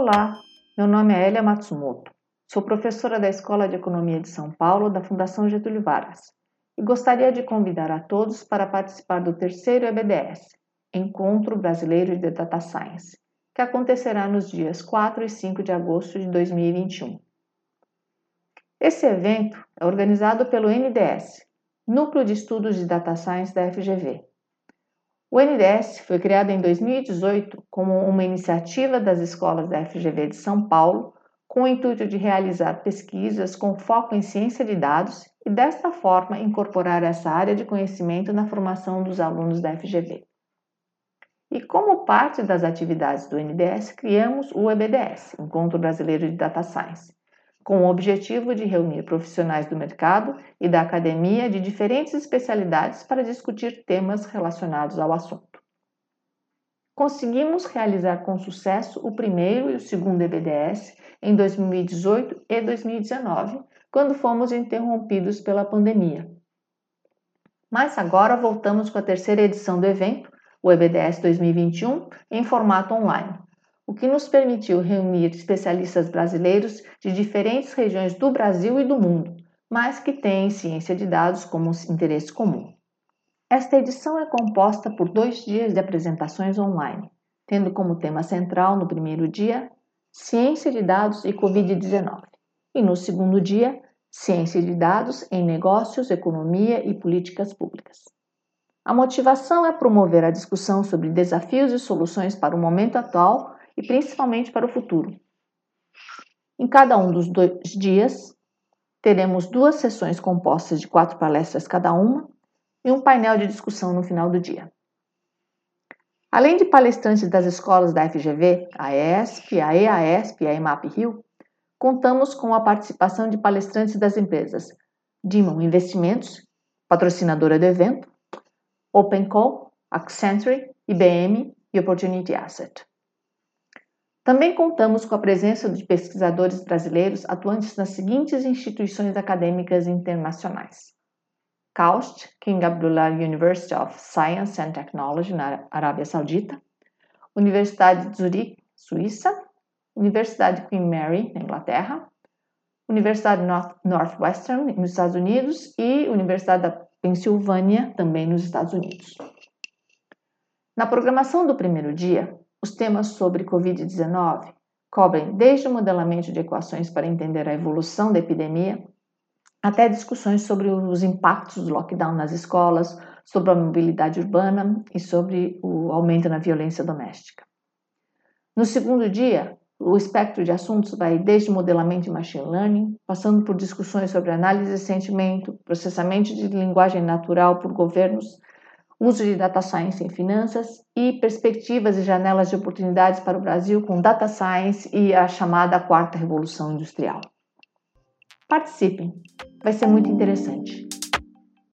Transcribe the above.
Olá, meu nome é Elia Matsumoto. Sou professora da Escola de Economia de São Paulo da Fundação Getúlio Vargas e gostaria de convidar a todos para participar do terceiro EBDS, Encontro Brasileiro de Data Science, que acontecerá nos dias 4 e 5 de agosto de 2021. Esse evento é organizado pelo NDS, Núcleo de Estudos de Data Science da FGV, o NDS foi criado em 2018 como uma iniciativa das escolas da FGV de São Paulo, com o intuito de realizar pesquisas com foco em ciência de dados e, desta forma, incorporar essa área de conhecimento na formação dos alunos da FGV. E como parte das atividades do NDS, criamos o EBDS, Encontro Brasileiro de Data Science, com o objetivo de reunir profissionais do mercado e da academia de diferentes especialidades para discutir temas relacionados ao assunto. Conseguimos realizar com sucesso o primeiro e o segundo EBDS em 2018 e 2019, quando fomos interrompidos pela pandemia. Mas agora voltamos com a terceira edição do evento, o EBDS 2021, em formato online o que nos permitiu reunir especialistas brasileiros de diferentes regiões do Brasil e do mundo, mas que têm ciência de dados como interesse comum. Esta edição é composta por dois dias de apresentações online, tendo como tema central no primeiro dia Ciência de Dados e Covid-19, e no segundo dia Ciência de Dados em Negócios, Economia e Políticas Públicas. A motivação é promover a discussão sobre desafios e soluções para o momento atual e principalmente para o futuro. Em cada um dos dois dias, teremos duas sessões compostas de quatro palestras cada uma e um painel de discussão no final do dia. Além de palestrantes das escolas da FGV, a ESP, a EASP e a EMAP Rio, contamos com a participação de palestrantes das empresas Dimon Investimentos, patrocinadora do evento, OpenCall, Accenture, IBM e Opportunity Asset. Também contamos com a presença de pesquisadores brasileiros atuantes nas seguintes instituições acadêmicas internacionais: KAUST, King Abdullah University of Science and Technology, na Arábia Saudita, Universidade de Zurique, Suíça, Universidade Queen Mary, na Inglaterra, Universidade North Northwestern, nos Estados Unidos, e Universidade da Pensilvânia, também nos Estados Unidos. Na programação do primeiro dia, os temas sobre Covid-19 cobrem desde o modelamento de equações para entender a evolução da epidemia, até discussões sobre os impactos do lockdown nas escolas, sobre a mobilidade urbana e sobre o aumento na violência doméstica. No segundo dia, o espectro de assuntos vai desde modelamento de machine learning, passando por discussões sobre análise de sentimento, processamento de linguagem natural por governos, uso de data science em finanças e perspectivas e janelas de oportunidades para o Brasil com data science e a chamada quarta revolução industrial. Participem, vai ser muito interessante.